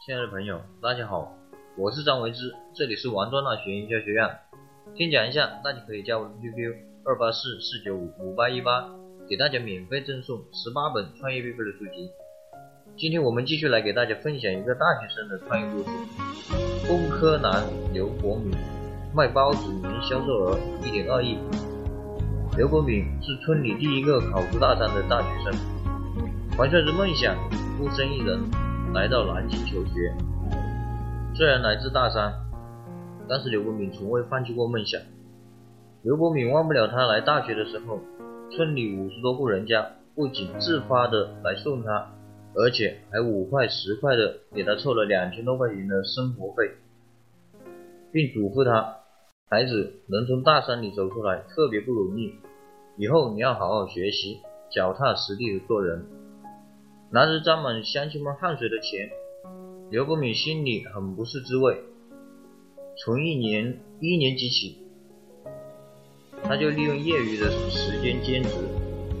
亲爱的朋友，大家好，我是张维之，这里是王庄大学营销学院。先讲一下，大家可以加我的 QQ 二八四四九五五八一八，给大家免费赠送十八本创业必备的书籍。今天我们继续来给大家分享一个大学生的创业故事。工科男刘国敏卖包子年销售额一点二亿。刘国敏是村里第一个考入大三的大学生，怀揣着梦想，孤身一人来到南京求学。虽然来自大山，但是刘国敏从未放弃过梦想。刘国敏忘不了他来大学的时候，村里五十多户人家不仅自发的来送他。而且还五块十块的给他凑了两千多块钱的生活费，并嘱咐他：孩子能从大山里走出来特别不容易，以后你要好好学习，脚踏实地的做人。拿着沾满乡亲们汗水的钱，刘国敏心里很不是滋味。从一年一年级起，他就利用业余的时间兼职，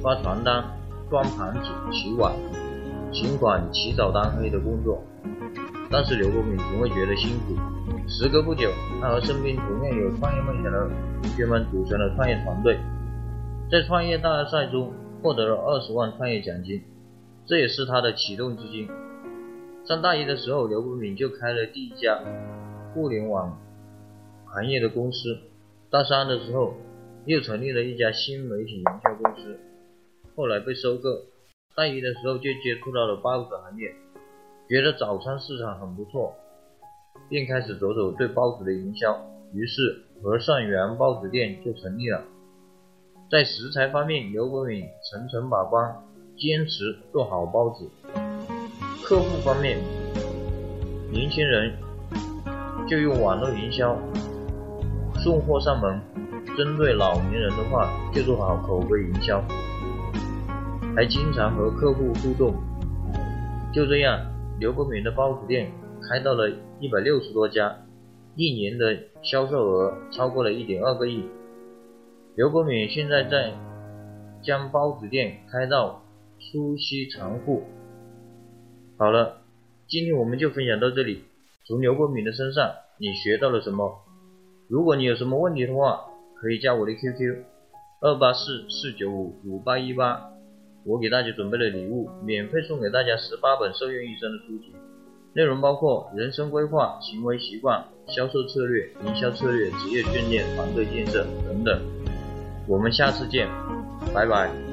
发传单、端盘子、洗碗。尽管起早贪黑的工作，但是刘国敏从未觉得辛苦。时隔不久，他和身边同样有创业梦想的同学们组成了创业团队，在创业大赛中获得了二十万创业奖金，这也是他的启动资金。上大一的时候，刘国敏就开了第一家互联网行业的公司。大三的时候，又成立了一家新媒体营销公司，后来被收购。大一的时候就接触到了包子行业，觉得早餐市场很不错，便开始着手对包子的营销。于是和善园包子店就成立了。在食材方面，刘国敏层层把关，坚持做好包子。客户方面，年轻人就用网络营销，送货上门；针对老年人的话，就做好口碑营销。还经常和客户互动，就这样，刘国敏的包子店开到了一百六十多家，一年的销售额超过了一点二个亿。刘国敏现在在将包子店开到苏溪长护。好了，今天我们就分享到这里。从刘国敏的身上，你学到了什么？如果你有什么问题的话，可以加我的 QQ：二八四四九五五八一八。我给大家准备了礼物，免费送给大家十八本受用一生的书籍，内容包括人生规划、行为习惯、销售策略、营销策略、职业训练、团队建设等等。我们下次见，拜拜。